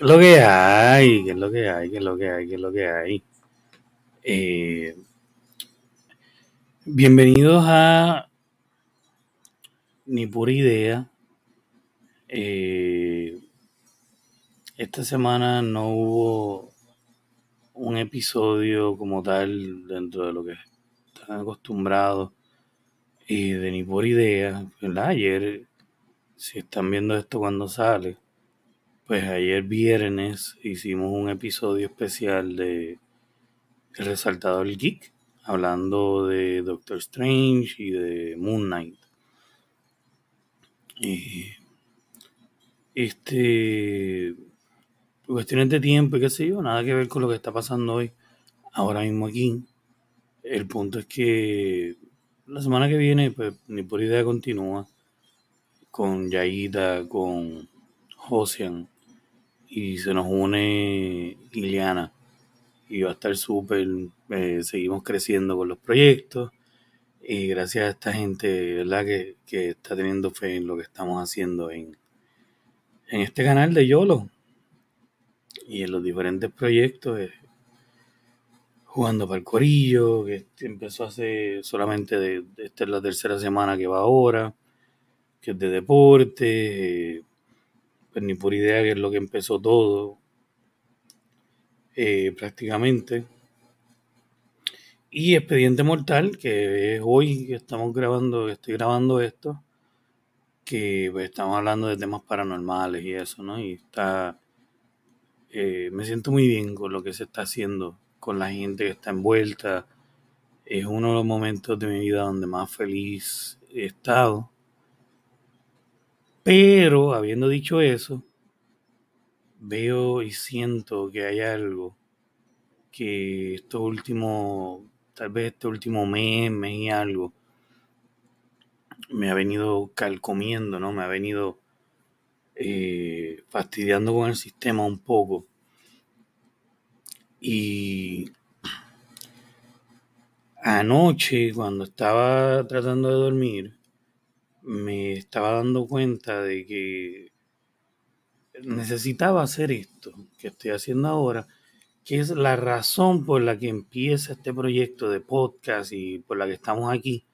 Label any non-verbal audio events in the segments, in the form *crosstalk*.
lo que hay? ¿Qué es lo que hay? ¿Qué es lo que hay? ¿Qué es lo que hay? Eh, bienvenidos a Ni Pura Idea. Eh, esta semana no hubo un episodio como tal dentro de lo que están acostumbrados y de Ni Pura Idea. ¿verdad? Ayer, si están viendo esto cuando sale, pues ayer viernes hicimos un episodio especial de El Resaltador Geek, hablando de Doctor Strange y de Moon Knight. Y este, cuestiones de tiempo y qué sé yo, nada que ver con lo que está pasando hoy, ahora mismo aquí. El punto es que la semana que viene, pues ni por idea continúa con Yaida, con Josian y se nos une Liliana y va a estar súper, eh, seguimos creciendo con los proyectos y gracias a esta gente ¿verdad? Que, que está teniendo fe en lo que estamos haciendo en, en este canal de YOLO y en los diferentes proyectos, eh, jugando para el Corillo, que empezó hace solamente de, esta es la tercera semana que va ahora, que es de deporte, eh, pues ni por idea que es lo que empezó todo, eh, prácticamente. Y Expediente Mortal, que es hoy que estamos grabando, estoy grabando esto, que pues, estamos hablando de temas paranormales y eso, ¿no? Y está, eh, me siento muy bien con lo que se está haciendo, con la gente que está envuelta. Es uno de los momentos de mi vida donde más feliz he estado. Pero, habiendo dicho eso, veo y siento que hay algo que esto último, tal vez este último mes, mes y algo, me ha venido calcomiendo, ¿no? Me ha venido eh, fastidiando con el sistema un poco. Y anoche, cuando estaba tratando de dormir, me estaba dando cuenta de que necesitaba hacer esto que estoy haciendo ahora, que es la razón por la que empieza este proyecto de podcast y por la que estamos aquí.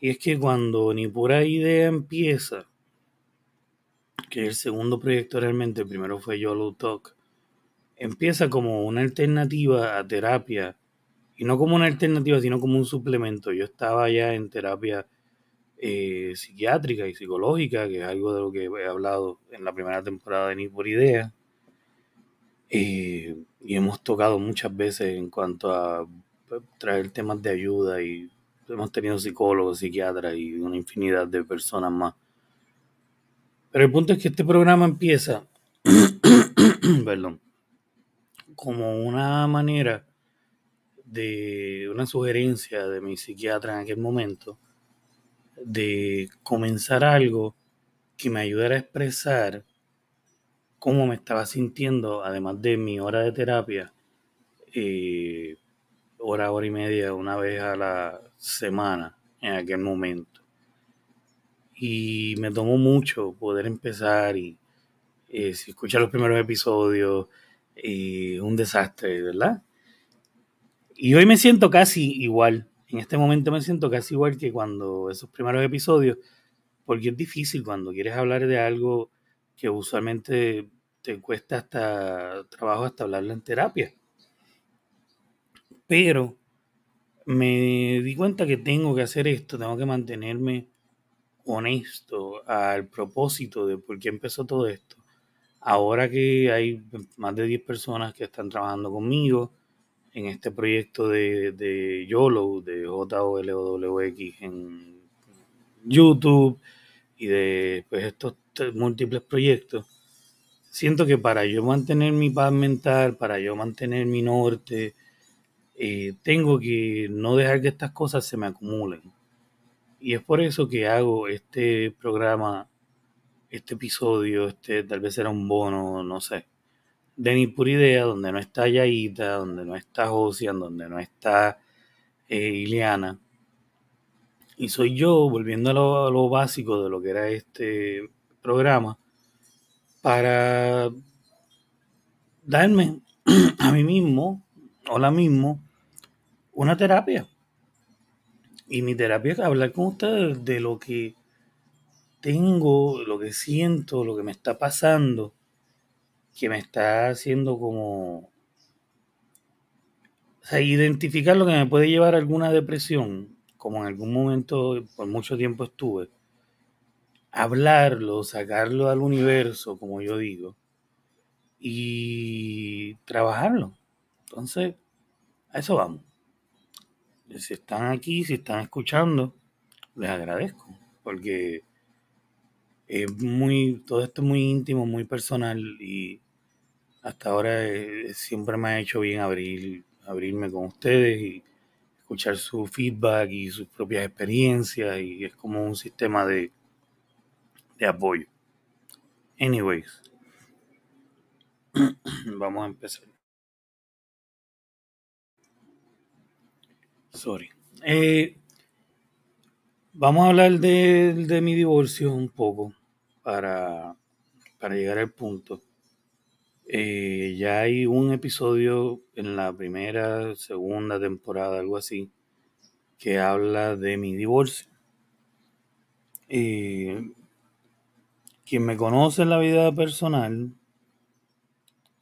Y es que cuando ni pura idea empieza, que el segundo proyecto realmente, el primero fue YOLO Talk, empieza como una alternativa a terapia, y no como una alternativa, sino como un suplemento. Yo estaba ya en terapia eh, psiquiátrica y psicológica, que es algo de lo que he hablado en la primera temporada de Ni por Idea. Eh, y hemos tocado muchas veces en cuanto a pues, traer temas de ayuda y hemos tenido psicólogos, psiquiatras y una infinidad de personas más. Pero el punto es que este programa empieza, *coughs* perdón, como una manera de una sugerencia de mi psiquiatra en aquel momento de comenzar algo que me ayudara a expresar cómo me estaba sintiendo, además de mi hora de terapia, eh, hora, hora y media, una vez a la semana en aquel momento. Y me tomó mucho poder empezar y eh, si escuchas los primeros episodios, eh, un desastre, ¿verdad? Y hoy me siento casi igual en este momento me siento casi igual que cuando esos primeros episodios, porque es difícil cuando quieres hablar de algo que usualmente te cuesta hasta trabajo hasta hablarlo en terapia. Pero me di cuenta que tengo que hacer esto, tengo que mantenerme honesto al propósito de por qué empezó todo esto. Ahora que hay más de 10 personas que están trabajando conmigo, en este proyecto de, de YOLO, de J-O-L-O-W-X en YouTube y de pues, estos múltiples proyectos, siento que para yo mantener mi paz mental, para yo mantener mi norte, eh, tengo que no dejar que estas cosas se me acumulen. Y es por eso que hago este programa, este episodio, este tal vez será un bono, no sé de mi pura idea, donde no está Yaita, donde no está Josian, donde no está eh, Ileana. Y soy yo, volviendo a lo, lo básico de lo que era este programa, para darme *clears throat* a mí mismo o la mismo una terapia. Y mi terapia es hablar con ustedes de lo que tengo, lo que siento, lo que me está pasando, que me está haciendo como... O sea, identificar lo que me puede llevar a alguna depresión, como en algún momento por mucho tiempo estuve. Hablarlo, sacarlo al universo, como yo digo, y trabajarlo. Entonces, a eso vamos. Si están aquí, si están escuchando, les agradezco, porque es muy, todo esto es muy íntimo, muy personal y hasta ahora eh, siempre me ha hecho bien abrir, abrirme con ustedes y escuchar su feedback y sus propias experiencias y es como un sistema de, de apoyo. Anyways, *clears throat* vamos a empezar. Sorry. Eh, vamos a hablar de, de, mi divorcio un poco para, para llegar al punto. Eh, ya hay un episodio en la primera, segunda temporada, algo así, que habla de mi divorcio. Eh, quien me conoce en la vida personal,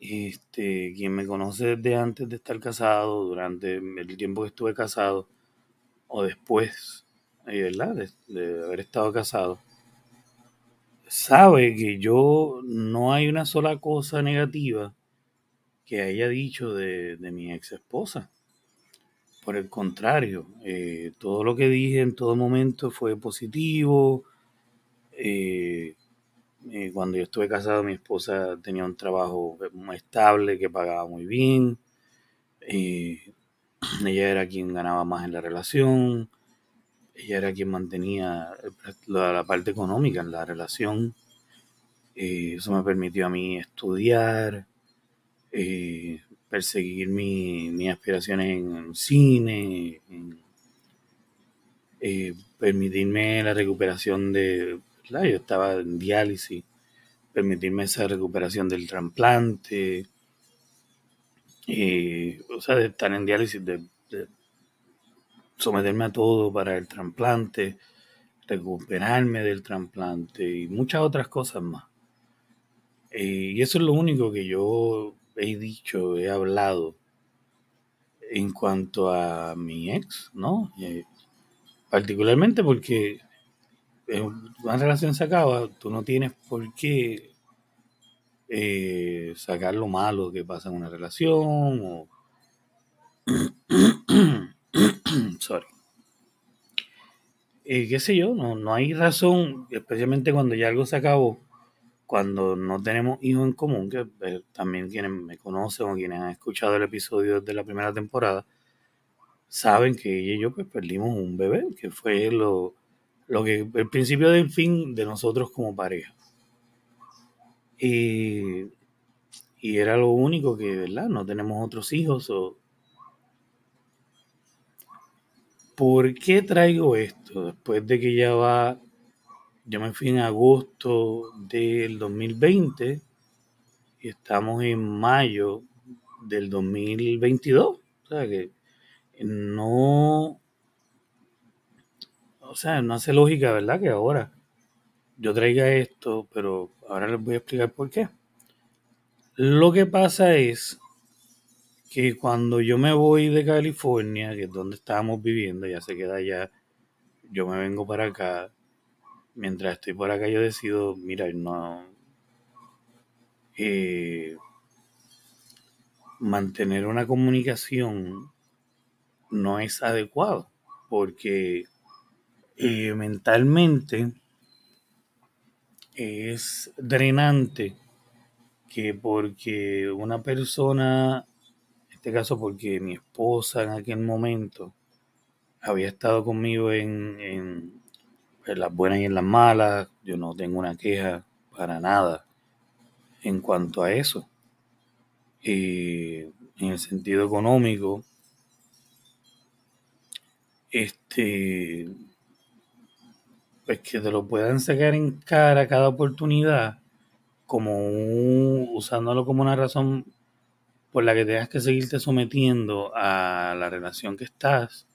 este, quien me conoce desde antes de estar casado, durante el tiempo que estuve casado, o después, eh, ¿verdad? De, de haber estado casado, sabe que yo no hay una sola cosa negativa que haya dicho de, de mi ex esposa. Por el contrario, eh, todo lo que dije en todo momento fue positivo. Eh, eh, cuando yo estuve casado, mi esposa tenía un trabajo estable que pagaba muy bien. ella era quien ganaba más en la relación ella era quien mantenía la, parte económica en la relación. Eh, eso me permitió a mí estudiar, eh, perseguir mi, mis aspiraciones en cine, en, eh, permitirme la recuperación de... ¿verdad? Yo estaba en diálisis, permitirme esa recuperación del trasplante, o sea, de estar en diálisis, de, de someterme a todo para el trasplante, recuperarme del trasplante y muchas otras cosas más. Eh, y eso es lo único que yo he dicho, he hablado en cuanto a mi ex, ¿no? Eh, particularmente porque una relación se acaba, tú no tienes por qué eh, sacar lo malo que pasa en una relación o *clears throat* sorry. Eh, qué sé yo, no, no hay razón, especialmente cuando ya algo se acabó, cuando no tenemos hijos en común, que eh, también quienes me conocen o quienes han escuchado el episodio de la primera temporada, saben que ella y yo pues perdimos un bebé, que fue lo, lo que el principio del fin de nosotros como pareja. Y, y era lo único que, ¿verdad? No tenemos otros hijos o ¿Por qué traigo esto? Después de que ya va, yo me fui en agosto del 2020 y estamos en mayo del 2022. O sea que no, o sea, no hace lógica, ¿verdad? Que ahora yo traiga esto, pero ahora les voy a explicar por qué. Lo que pasa es que cuando yo me voy de California, que es donde estábamos viviendo, ya se queda allá, yo me vengo para acá. Mientras estoy por acá, yo decido, mira, no. Eh, mantener una comunicación no es adecuado, porque eh, mentalmente es drenante que porque una persona este caso porque mi esposa en aquel momento había estado conmigo en, en, las buenas y en las malas. Yo no tengo una queja para nada en cuanto a eso. Y en el sentido económico, este, pues que te lo puedan sacar en cara cada oportunidad, como un- usándolo como una razón por la que tengas que seguirte sometiendo a la relación que estás,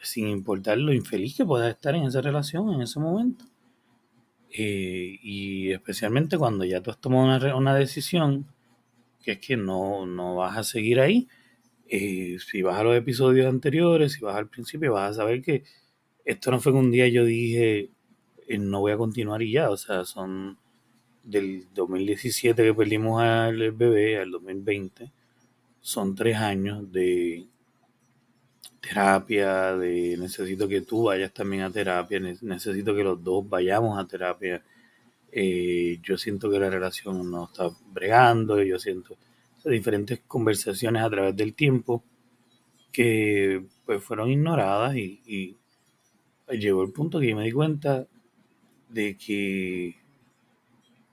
sin importar lo infeliz que puedas estar en esa relación en ese momento. Eh, y especialmente cuando ya tú has tomado una, una decisión, que es que no, no vas a seguir ahí. Eh, si vas a los episodios anteriores, si vas al principio, vas a saber que esto no fue que un día yo dije, eh, no voy a continuar y ya, o sea, son del 2017 que perdimos al bebé, al 2020, son tres años de terapia, de necesito que tú vayas también a terapia, ne- necesito que los dos vayamos a terapia. Eh, yo siento que la relación no está bregando, yo siento diferentes conversaciones a través del tiempo que pues fueron ignoradas y llegó el punto que yo me di cuenta de que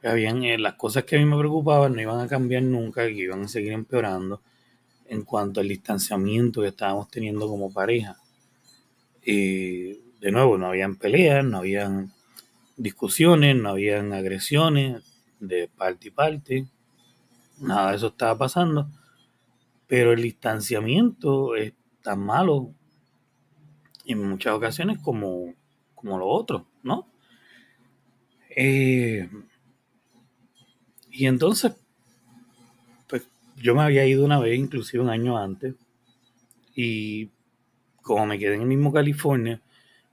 habían eh, las cosas que a mí me preocupaban no iban a cambiar nunca, que iban a seguir empeorando en cuanto al distanciamiento que estábamos teniendo como pareja. Eh, de nuevo, no habían peleas, no habían discusiones, no habían agresiones de parte y parte, nada de eso estaba pasando, pero el distanciamiento es tan malo en muchas ocasiones como, como lo otro, ¿no? Eh, y entonces, pues yo me había ido una vez, inclusive un año antes, y como me quedé en el mismo California,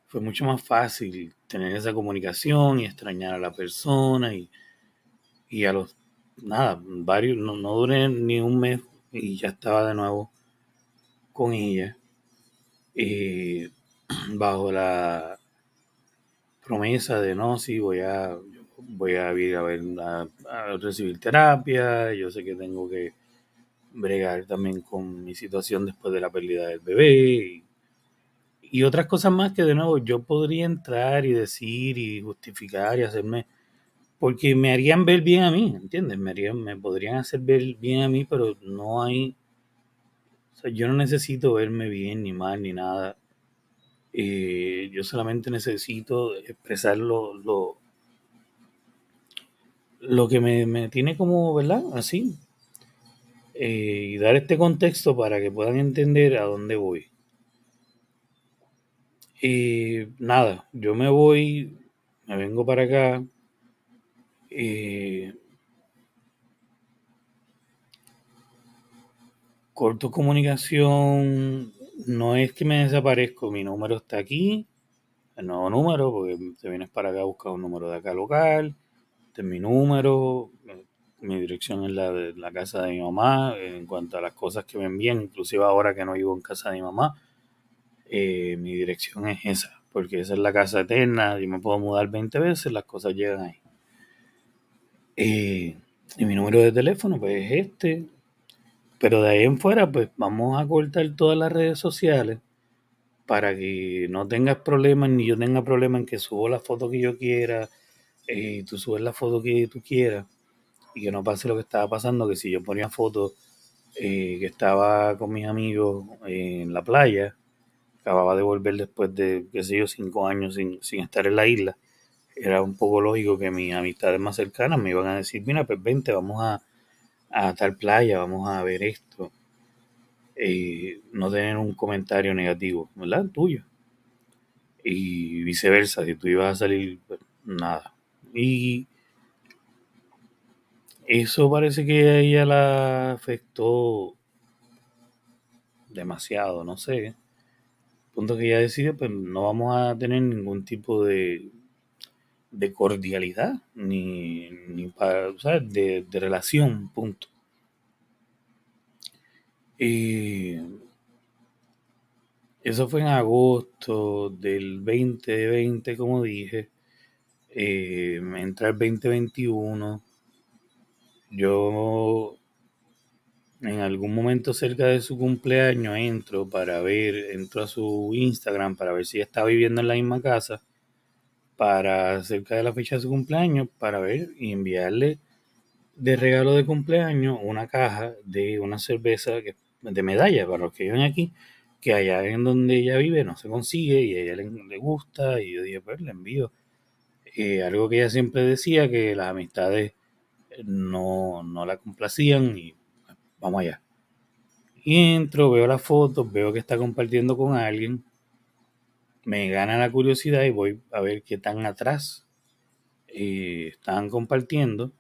fue mucho más fácil tener esa comunicación y extrañar a la persona y, y a los, nada, varios, no, no duré ni un mes y ya estaba de nuevo con ella, eh, bajo la promesa de no, sí, voy a, voy a ir a, recibir terapia, yo sé que tengo que bregar también con mi situación después de la pérdida del bebé y, y otras cosas más que de nuevo yo podría entrar y decir y justificar y hacerme porque me harían ver bien a mí, ¿entiendes? Me, harían, me podrían hacer ver bien a mí, pero no hay, o sea, yo no necesito verme bien ni mal ni nada. Eh, yo solamente necesito expresar lo, lo, que me, me tiene como, ¿verdad? Así. Eh, y dar este contexto para que puedan entender a dónde voy. Y nada, yo me voy, me vengo para acá. eh, corto comunicación, no es que me desaparezco, mi número está aquí, el nuevo número, porque te vienes para acá a buscar un número de acá local, este es mi número, mi dirección es la de la casa de mi mamá, en cuanto a las cosas que me envían, inclusive ahora que no vivo en casa de mi mamá, eh, mi dirección es esa, porque esa es la casa eterna, yo me puedo mudar 20 veces, las cosas llegan ahí. Eh, y mi número de teléfono, pues es este. Pero de ahí en fuera, pues vamos a cortar todas las redes sociales para que no tengas problemas, ni yo tenga problemas en que subo la foto que yo quiera, eh, tú subes la foto que tú quieras, y que no pase lo que estaba pasando, que si yo ponía fotos eh, que estaba con mis amigos en la playa, acababa de volver después de, qué sé yo, cinco años sin, sin estar en la isla, era un poco lógico que mis amistades más cercanas me iban a decir, mira, pues vente, vamos a, a tal playa, vamos a ver esto. No tener un comentario negativo, ¿verdad? Tuyo. Y viceversa, si tú ibas a salir, pues nada. Y eso parece que a ella la afectó demasiado, no sé. Punto que ella decide, pues no vamos a tener ningún tipo de, de cordialidad, ni, ni para, ¿sabes? De, de relación, punto. Y eso fue en agosto del 2020, como dije. Eh, entra el 2021. Yo en algún momento cerca de su cumpleaños entro para ver, entro a su Instagram para ver si está viviendo en la misma casa, para cerca de la fecha de su cumpleaños, para ver y enviarle de regalo de cumpleaños una caja de una cerveza que, de medalla para los que viven aquí, que allá en donde ella vive no se consigue y a ella le, gusta y yo dije, pues le envío. Eh, algo que ella siempre decía, que las amistades no, no la complacían y vamos allá. Y entro, veo las fotos, veo que está compartiendo con alguien, me gana la curiosidad y voy a ver qué tan atrás eh, estaban compartiendo.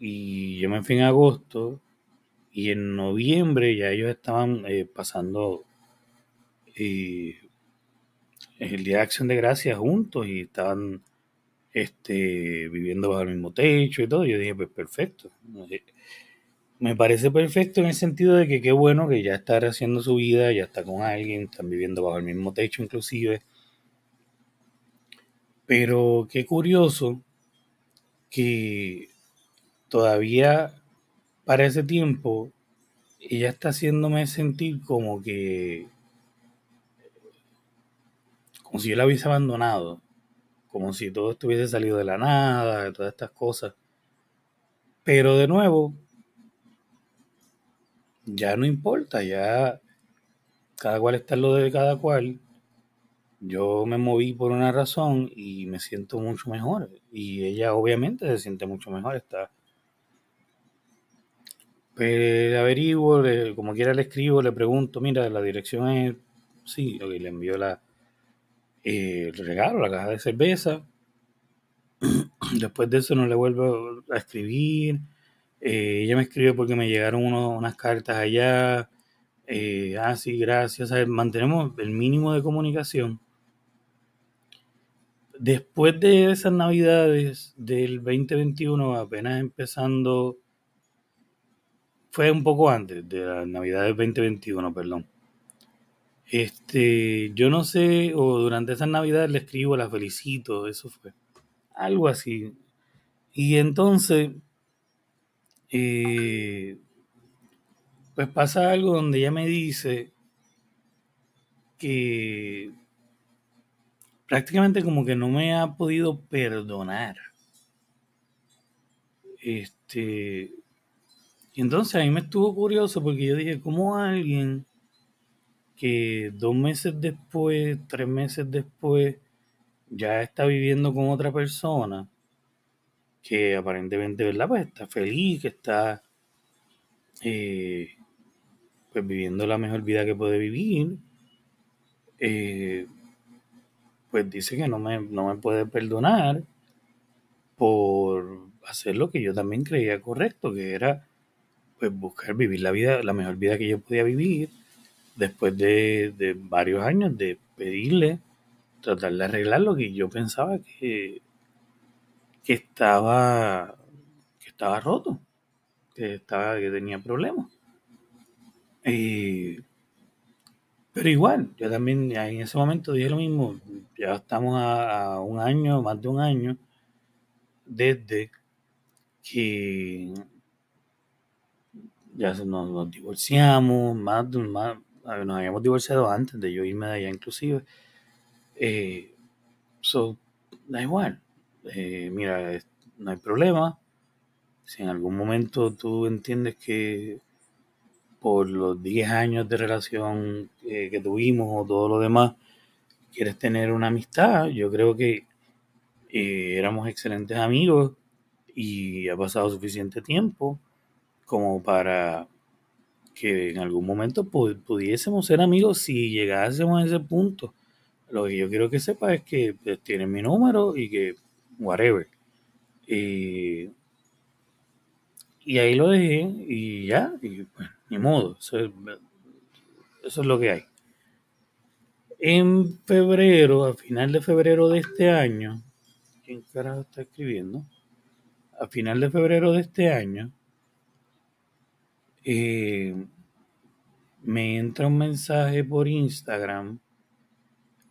Y yo me fui en agosto y en noviembre ya ellos estaban eh, pasando eh, el Día de Acción de Gracias juntos y estaban este, viviendo bajo el mismo techo y todo. Yo dije, pues perfecto. Me parece perfecto en el sentido de que qué bueno que ya está haciendo su vida, ya está con alguien, están viviendo bajo el mismo techo inclusive. Pero qué curioso que todavía para ese tiempo ella está haciéndome sentir como que como si yo la hubiese abandonado, como si todo estuviese salido de la nada, de todas estas cosas. Pero de nuevo, ya no importa, ya cada cual está en lo de cada cual. Yo me moví por una razón y me siento mucho mejor. Y ella obviamente se siente mucho mejor. Está. Pues averiguo, como quiera le escribo, le pregunto, mira, la dirección es. Sí, le envío la, eh, el regalo, la caja de cerveza. *clears throat* Después de eso no le vuelvo a escribir eh, ella me escribió porque me llegaron unas cartas allá. Eh, ah, sí, gracias. mantenemos el mínimo de comunicación. Después de esas navidades del 2021, apenas empezando, fue un poco antes de las navidades del 2021, perdón. Este, yo no sé, o durante esas navidades le escribo, la felicito, eso fue. Algo así. Y entonces y pues pasa algo donde ella me dice que prácticamente como que no me ha podido perdonar. Este, y entonces a mí me estuvo curioso porque yo dije, ¿cómo alguien que dos meses después, tres meses después, ya está viviendo con otra persona? que aparentemente, ¿verdad? Pues está feliz, que está eh, pues viviendo la mejor vida que puede vivir. Eh, pues dice que no me, no me puede perdonar por hacer lo que yo también creía correcto, que era pues buscar vivir la vida, la mejor vida que yo podía vivir, después de, de varios años de pedirle, tratar de arreglar lo que yo pensaba que, que estaba, que estaba roto, que, estaba, que tenía problemas. Pero igual, yo también en ese momento dije lo mismo, ya estamos a, un año, más de un año, desde que ya nos, divorciamos, más, más, nos habíamos divorciado antes de yo irme de allá inclusive. Eh, da igual, eh, mira, no hay problema. Si en algún momento tú entiendes que por los 10 años de relación eh, que tuvimos o todo lo demás, quieres tener una amistad, yo creo que eh, éramos excelentes amigos y ha pasado suficiente tiempo como para que en algún momento pudiésemos ser amigos si llegásemos a ese punto. Lo que yo quiero que sepa es que pues, tienes mi número y que whatever. Y, ahí lo dejé y ya, y pues, ni modo, eso es, lo que hay. En febrero, a final de febrero de este año, ¿quién carajo está escribiendo? A final de febrero de este año, eh, me entra un mensaje por Instagram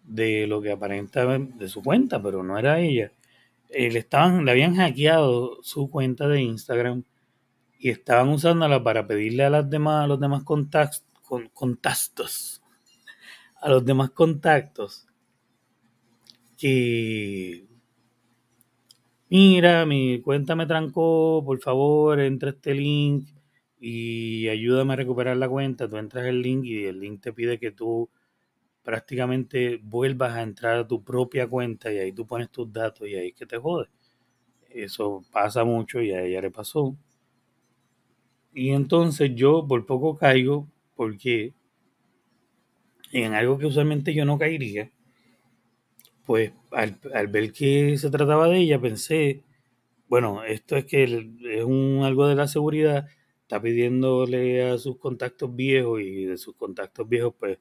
de lo que aparentaba de su cuenta, pero no era ella, eh, estaban, le habían hackeado su cuenta de Instagram y estaban usándola para pedirle a, las demás, a los demás contactos, con, contactos, a los demás contactos que mira, mi cuenta me trancó, por favor, entra este link y ayúdame a recuperar la cuenta. Tú entras el link y el link te pide que tú prácticamente vuelvas a entrar a tu propia cuenta y ahí tú pones tus datos y ahí es que te jode. Eso pasa mucho y a ella le pasó. Y entonces yo por poco caigo porque en algo que usualmente yo no caería, pues al, al ver que se trataba de ella pensé, bueno, esto es que es un algo de la seguridad, está pidiéndole a sus contactos viejos y de sus contactos viejos pues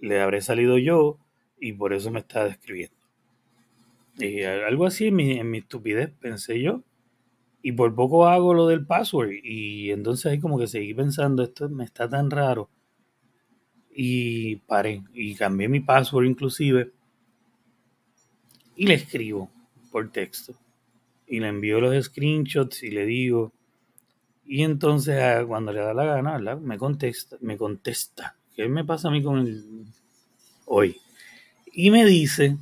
le habré salido yo y por eso me está describiendo. Y algo así en mi, en mi estupidez pensé yo. Y por poco hago lo del password. Y entonces ahí como que seguí pensando, esto me está tan raro. Y paré. Y cambié mi password inclusive. Y le escribo por texto. Y le envío los screenshots y le digo. Y entonces ah, cuando le da la gana, Me contesta. Me contesta. ¿Qué me pasa a mí con el hoy? Y me dice.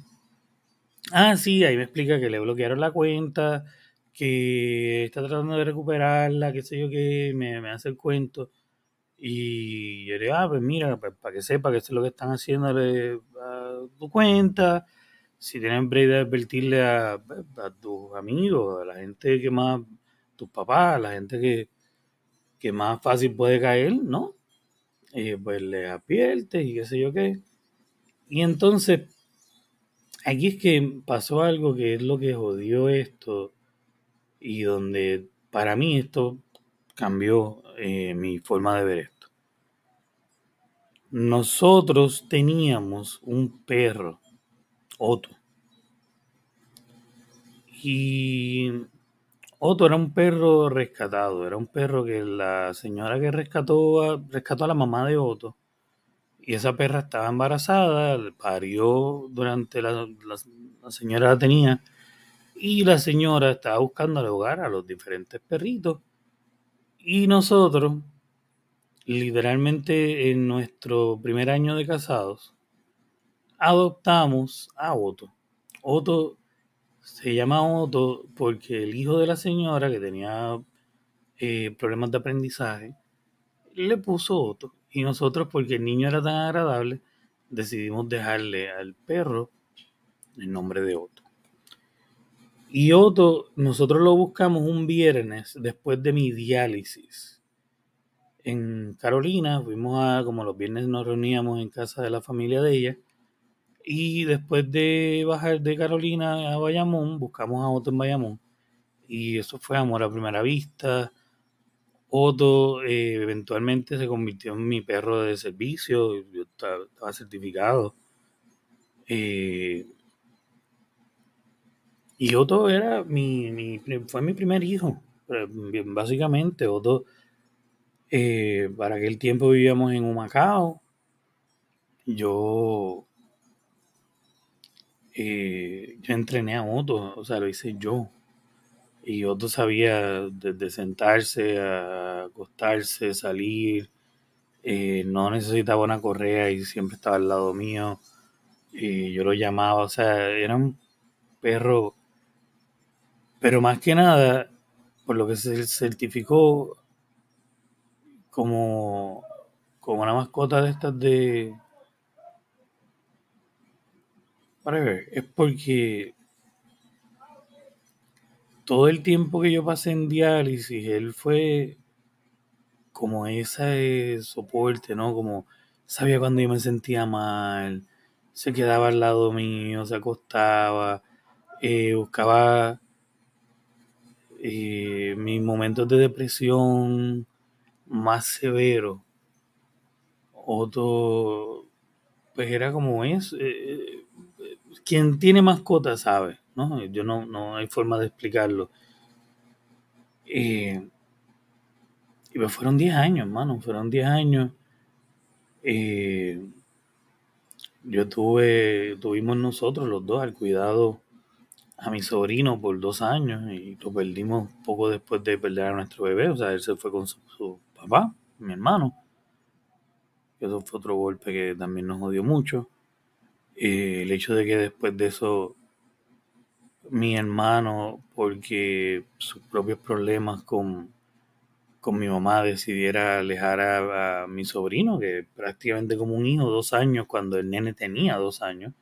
Ah, sí, ahí me explica que le bloquearon la cuenta que está tratando de recuperarla, qué sé yo, que me, hace el cuento. Y yo le digo, ah, pues mira, pues, para que sepa que esto es lo que están haciendo a tu cuenta. Si tienen break de advertirle a, tus amigos, a la gente que más, tus papás, a la gente que, que más fácil puede caer, ¿no? Y pues le advierte y qué sé yo qué. Y entonces, aquí es que pasó algo que es lo que jodió esto y donde para mí esto cambió eh, mi forma de ver esto. Nosotros teníamos un perro, Otto. Y Otto era un perro rescatado, era un perro que la señora que rescató a, rescató a la mamá de Otto. Y esa perra estaba embarazada, parió durante la, la, la señora la tenía y la señora estaba buscando hogar a los diferentes perritos. Y nosotros, literalmente en nuestro primer año de casados, adoptamos a Otto. Otto se llama Otto porque el hijo de la señora, que tenía eh, problemas de aprendizaje, le puso Otto. Y nosotros, porque el niño era tan agradable, decidimos dejarle al perro el nombre de Otto. Y Otto, nosotros lo buscamos un viernes después de mi diálisis. En Carolina, fuimos a, como los viernes nos reuníamos en casa de la familia de ella. Y después de bajar de Carolina a Bayamón, buscamos a Otto en Bayamón. Y eso fue amor a primera vista. Otto eh, eventualmente se convirtió en mi perro de servicio. Yo estaba, certificado. Eh, y Otto era mi, fue mi primer hijo, básicamente. Otto, eh, para aquel tiempo vivíamos en Humacao. Yo, eh, yo entrené a Otto, o sea, lo hice yo. Y Otto sabía desde sentarse, a acostarse, salir. Eh, no necesitaba una correa y siempre estaba al lado mío. Yo lo llamaba, o sea, era un perro pero más que nada, por lo que se certificó como, como una mascota de estas de... ver, es porque todo el tiempo que yo pasé en diálisis, él fue como ese soporte, ¿no? Como sabía cuando yo me sentía mal, se quedaba al lado mío, se acostaba, eh, buscaba eh, mis momentos de depresión más severos, otro, pues era como es, eh, eh, quien tiene mascota sabe, ¿no? Yo no, no hay forma de explicarlo. y pues fueron 10 años, hermano, fueron 10 años. yo tuve, tuvimos nosotros los dos al cuidado a mi sobrino por dos años y lo perdimos poco después de perder a nuestro bebé. O sea, él se fue con su, papá, mi hermano. Eso fue otro golpe que también nos odió mucho. Eh, el hecho de que después de eso mi hermano, porque sus propios problemas con, con mi mamá decidiera alejar a, a mi sobrino, que prácticamente como un hijo, dos años, cuando el nene tenía dos años.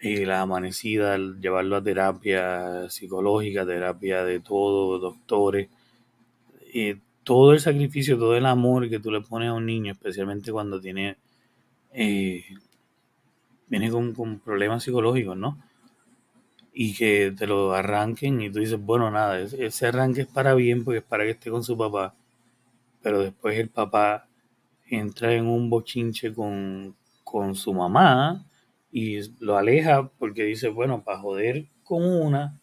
Y la amanecida, llevarlo a terapia psicológica, terapia de todo, doctores, y todo el sacrificio, todo el amor que tú le pones a un niño, especialmente cuando tiene, eh, viene con, con problemas psicológicos, ¿no? y que te lo arranquen y tú dices, bueno, nada, ese arranque es para bien porque es para que esté con su papá, pero después el papá entra en un bochinche con, con su mamá y lo aleja porque dice, bueno, para joder con una,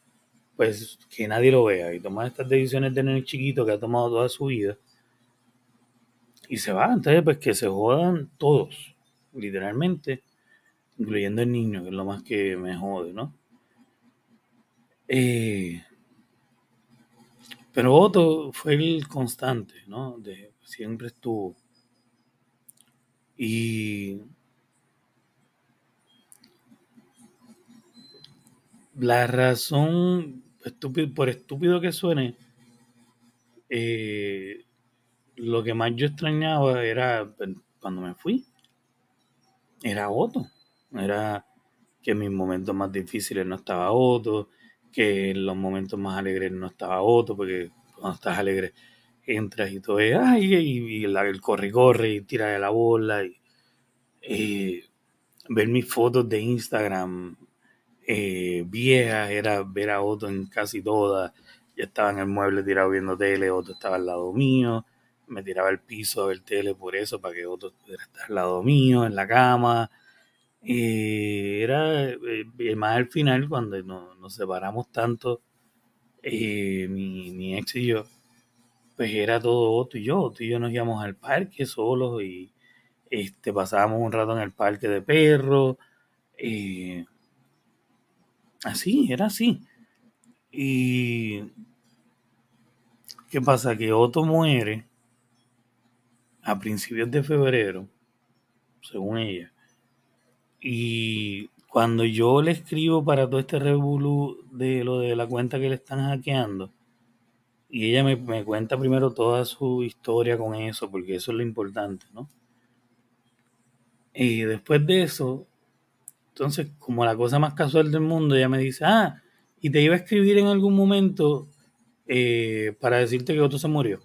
pues que nadie lo vea y toma estas decisiones de nene chiquito que ha tomado toda su vida y se va, entonces pues que se jodan todos, literalmente, incluyendo el niño, que es lo más que me jode, ¿no? Eh, pero Otto fue el constante, ¿no? Siempre estuvo. Y la razón, estúpido, por estúpido que suene, eh, lo que más yo extrañaba era pues, cuando me fui, era Otto. Era que en mis momentos más difíciles no estaba Otto, que en los momentos más alegres no estaba Otto, porque cuando estás alegre entras y todo es, ay, y, el corre corre y tira de la bola y, eh, ver mis fotos de Instagram eh, viejas era ver a Otto en casi todas. Yo estaba en el mueble tirado viendo tele, Otto estaba al lado mío, me tiraba al piso a ver tele por eso, para que Otto pudiera estar al lado mío, en la cama. Y era eh, y más al final, cuando no- nos separamos tanto, eh, mi, ex y yo, pues era todo Otto y yo. Otto y yo nos íbamos al parque solos y este, pasábamos un rato en el parque de perros. eh, así, era así. Y ¿qué pasa? Que Otto muere a principios de febrero, según ella. Y cuando yo le escribo para todo este revolú de lo de la cuenta que le están hackeando, y ella me, me cuenta primero toda su historia con eso, porque eso es lo importante, ¿no? Y después de eso, entonces, como la cosa más casual del mundo, ella me dice, ah, y te iba a escribir en algún momento eh, para decirte que otro se murió.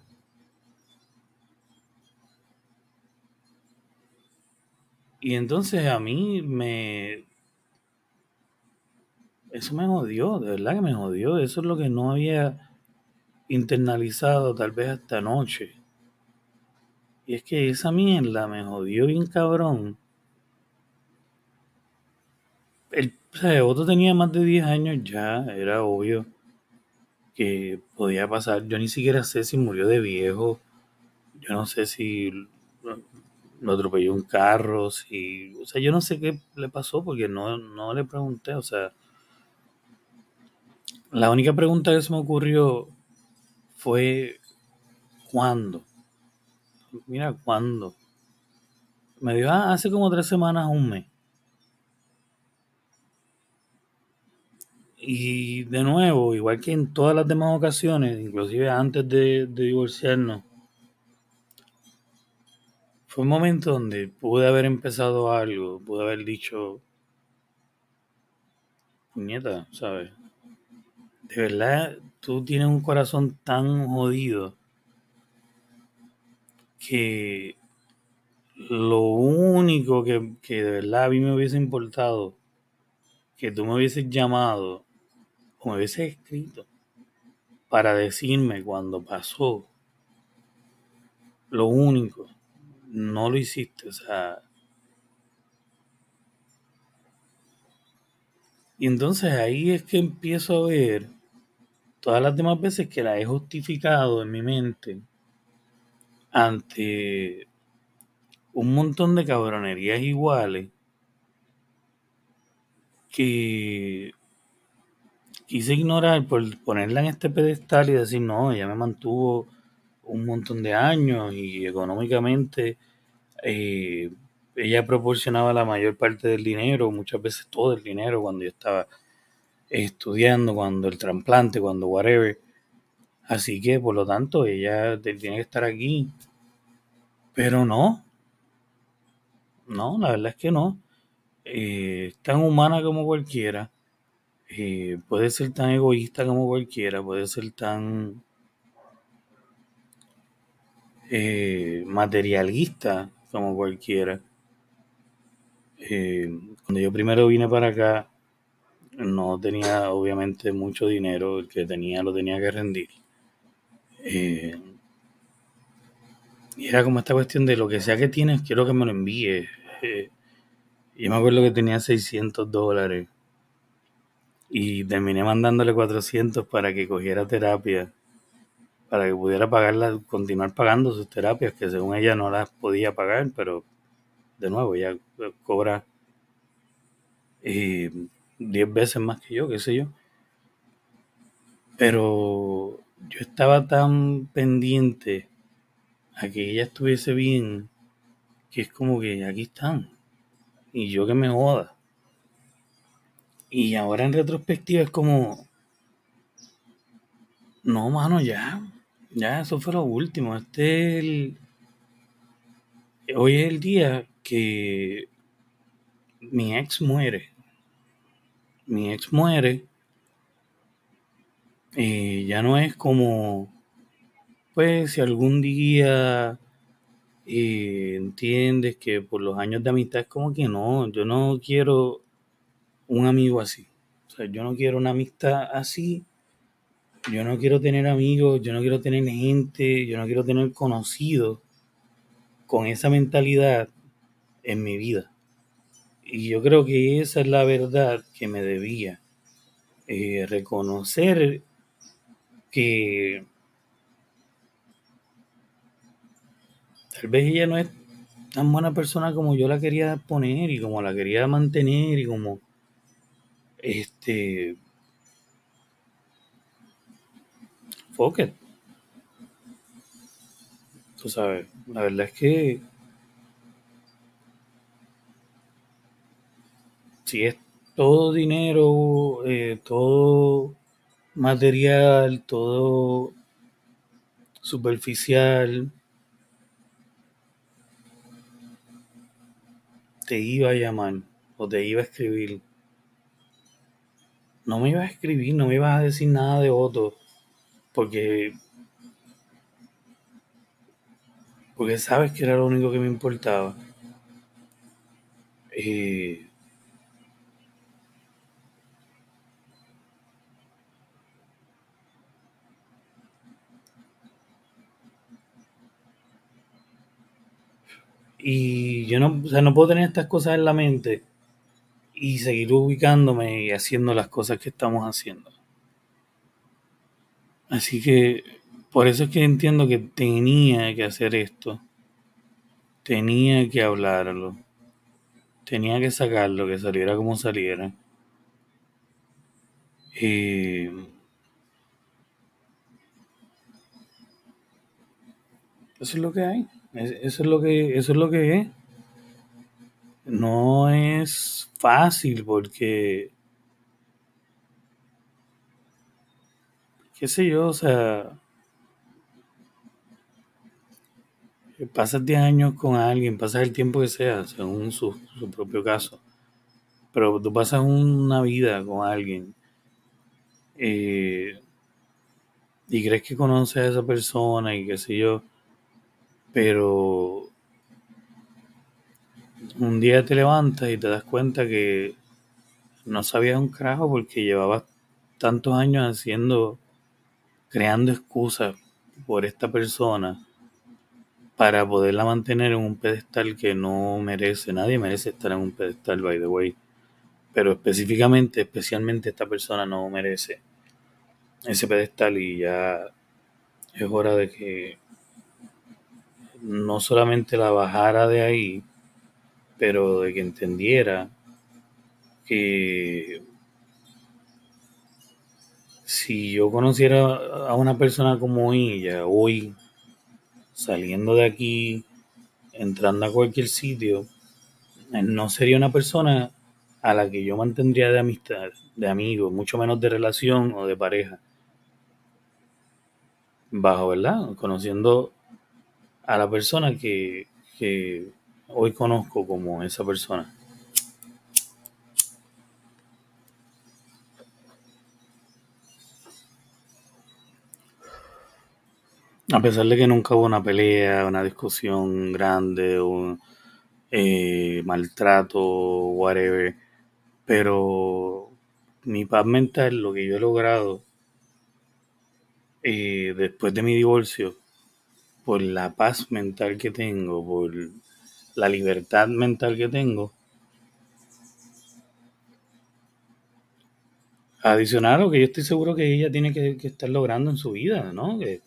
Y entonces a mí me... Eso me jodió, de verdad que me jodió. Eso es lo que no había internalizado tal vez hasta anoche. Y es que esa mierda me jodió bien cabrón. El, o sea, Otto tenía más de 10 años ya, era obvio que podía pasar. Yo ni siquiera sé si murió de viejo. Yo no sé si lo atropelló un carro, si... O sea, yo no sé qué le pasó porque no, no le pregunté. O sea, la única pregunta que se me ocurrió fue ¿cuándo? Mira, ¿cuándo? Me dijo, ah, hace como tres semanas, un mes. Y de nuevo, igual que en todas las demás ocasiones, inclusive antes de, divorciarnos, fue un momento donde pude haber empezado algo, pude haber dicho, puñeta, ¿sabes? De verdad, tú tienes un corazón tan jodido que lo único que, que de verdad a mí me hubiese importado, que tú me hubieses llamado o me hubieses escrito para decirme cuando pasó, lo único, no lo hiciste, o sea. Y entonces ahí es que empiezo a ver todas las demás veces que la he justificado en mi mente ante un montón de cabronerías iguales que quise ignorar por ponerla en este pedestal y decir, no, ella me mantuvo un montón de años y económicamente eh, ella proporcionaba la mayor parte del dinero, muchas veces todo el dinero cuando yo estaba estudiando, cuando el trasplante, cuando whatever. Así que, por lo tanto, ella tiene que estar aquí. Pero no. No, la verdad es que no. Eh, es tan humana como cualquiera. Eh, puede ser tan egoísta como cualquiera. Puede ser tan eh, materialista como cualquiera. cuando yo primero vine para acá, no tenía obviamente mucho dinero, el que tenía lo tenía que rendir. Eh, y era como esta cuestión de lo que sea que tienes, quiero que me lo envíe. Eh, yo me acuerdo que tenía 600 dólares y terminé mandándole 400 para que cogiera terapia, para que pudiera pagarla, continuar pagando sus terapias, que según ella no las podía pagar, pero de nuevo, ella cobra eh, 10 veces más que yo, qué sé yo. Pero yo estaba tan pendiente a que ella estuviese bien que es como que aquí están. Y yo que me joda. Y ahora en retrospectiva es como, no, mano, ya. Ya, eso fue lo último. Este el... Hoy es el día que mi ex muere mi ex muere, y ya no es como, pues si algún día eh, entiendes que por los años de amistad es como que no, yo no quiero un amigo así. O sea, yo no quiero una amistad así. Yo no quiero tener amigos, yo no quiero tener gente, yo no quiero tener conocidos con esa mentalidad en mi vida. Y yo creo que esa es la verdad que me debía. Eh, reconocer que tal vez ella no es tan buena persona como yo la quería poner y como la quería mantener y como este fuck tú sabes la verdad es que si es todo dinero, eh, todo material, todo superficial, te iba a llamar o te iba a escribir. No me iba a escribir, no me iba a decir nada de otro, porque porque sabes que era lo único que me importaba. Y yo no, o sea, no puedo tener estas cosas en la mente y seguir ubicándome y haciendo las cosas que estamos haciendo. Así que por eso es que entiendo que tenía que hacer esto. Tenía que hablarlo. Tenía que sacarlo, que saliera como saliera. Y eso es lo que hay. Eso es lo que, eso es lo que es. No es fácil porque, qué sé yo, o sea, pasas 10 años con alguien, pasas el tiempo que sea, según su, su propio caso, pero tú pasas una vida con alguien eh, y crees que conoces a esa persona y qué sé yo, pero un día te levantas y te das cuenta que no sabías un carajo porque llevabas tantos años haciendo, creando excusas por esta persona para poderla mantener en un pedestal que no merece, nadie merece estar en un pedestal, by the way, pero específicamente, especialmente esta persona no merece ese pedestal y ya es hora de que no solamente la bajara de ahí, pero de que entendiera que si yo conociera a una persona como ella hoy, saliendo de aquí, entrando a cualquier sitio, no sería una persona a la que yo mantendría de amistad, de amigo, mucho menos de relación o de pareja. bajo, ¿verdad? Conociendo a la persona que, que hoy conozco como esa persona. A pesar de que nunca hubo una pelea, una discusión grande, un eh, maltrato, whatever, pero mi paz mental, lo que yo he logrado eh, después de mi divorcio, por la paz mental que tengo, por la libertad mental que tengo, adicional a lo que yo estoy seguro que ella tiene que, estar logrando en su vida, ¿no? Que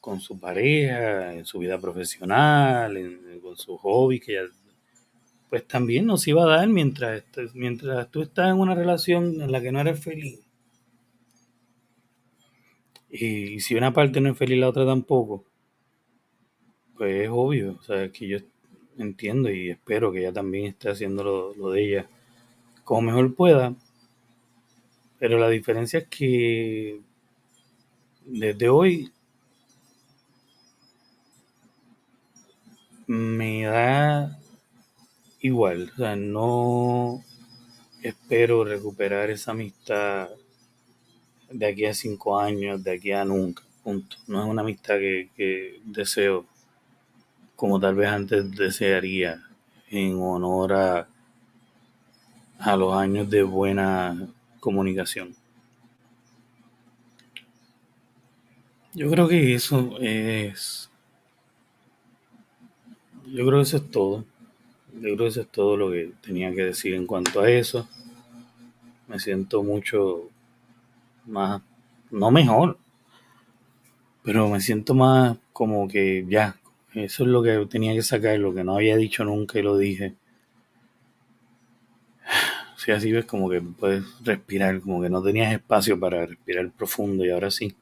con su pareja, en su vida profesional, en- con su hobby, que ella, pues también nos iba a dar mientras, mientras tú estás en una relación en la que no eres feliz. Y, si una parte no es feliz, la otra tampoco, pues es obvio, o sea, que yo entiendo y espero que ella también esté haciendo lo, lo de ella como mejor pueda, pero la diferencia es que desde hoy me da igual, o sea, no espero recuperar esa amistad de aquí a cinco años, de aquí a nunca, punto. No es una amistad que, que deseo como tal vez antes desearía en honor a, a los años de buena comunicación. Yo creo que eso es... Yo creo que eso es todo. Yo creo que eso es todo lo que tenía que decir en cuanto a eso. Me siento mucho más, no mejor, pero me siento más como que ya, eso es lo que tenía que sacar, lo que no había dicho nunca y lo dije. *sighs* Si así ves como que puedes respirar, como que no tenías espacio para respirar profundo y ahora sí.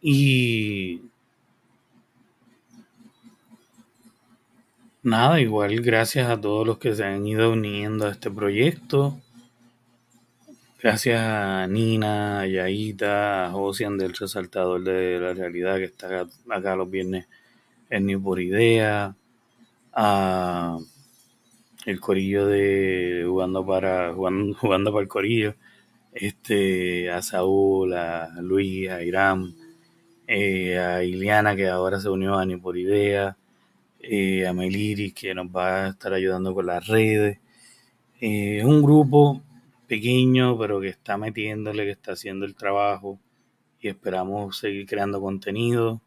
Y nada, igual gracias a todos los que se han ido uniendo a este proyecto. Gracias a Nina, a Yaita, a Josian del Resaltador de la Realidad que está acá, los viernes en Ni por Idea, a el corillo de jugando para jugando, *laughs* para el corillo, este, a Saúl, a Luis, a Irán, eh, a Iliana que ahora se unió a Ni por Idea, eh, a Meliris que nos va a estar ayudando con las redes. Eh, un grupo pequeño, pero que está metiéndole, que está haciendo el trabajo y esperamos seguir creando contenido,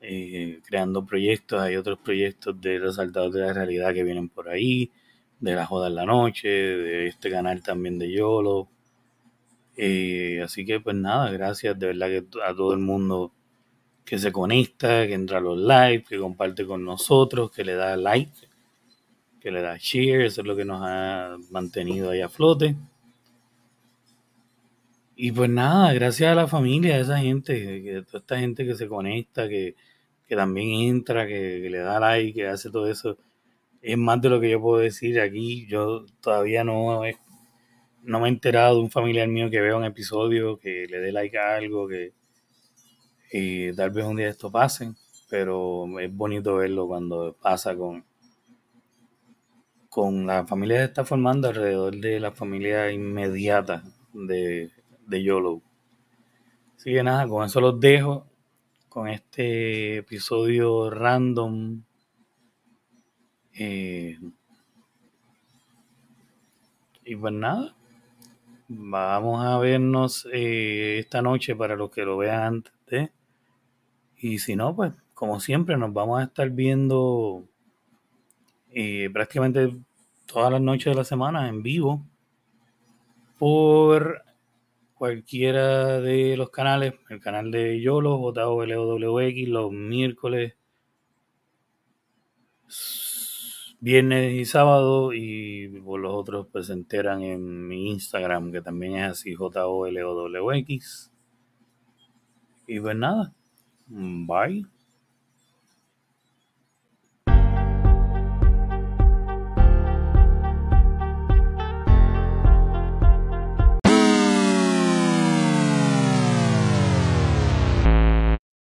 eh, creando proyectos. Hay otros proyectos de Resaltadores de la Realidad que vienen por ahí, de La Joda en la Noche, de este canal también de YOLO. Eh, así que pues nada, gracias de verdad que a todo el mundo que se conecta, que entra a los live, que comparte con nosotros, que le da like, que le da share, eso es lo que nos ha mantenido ahí a flote. Y pues nada, gracias a la familia, a esa gente, que, toda esta gente que se conecta, que, que también entra, que, le da like, que hace todo eso, es más de lo que yo puedo decir aquí. Yo todavía no, no me he enterado de un familiar mío que vea un episodio, que le dé like a algo, que y tal vez un día esto pase, pero es bonito verlo cuando pasa con, con la familia que se está formando alrededor de la familia inmediata de, de YOLO. Así que nada, con eso los dejo con este episodio random. Eh, y pues nada, vamos a vernos eh, esta noche para los que lo vean antes. Y si no, pues como siempre nos vamos a estar viendo eh, prácticamente todas las noches de la semana en vivo por cualquiera de los canales, el canal de YOLO, JOLOWX, los miércoles, viernes y sábado, y por los otros pues se enteran en mi Instagram, que también es así, JOLOWX. Y pues nada, bye.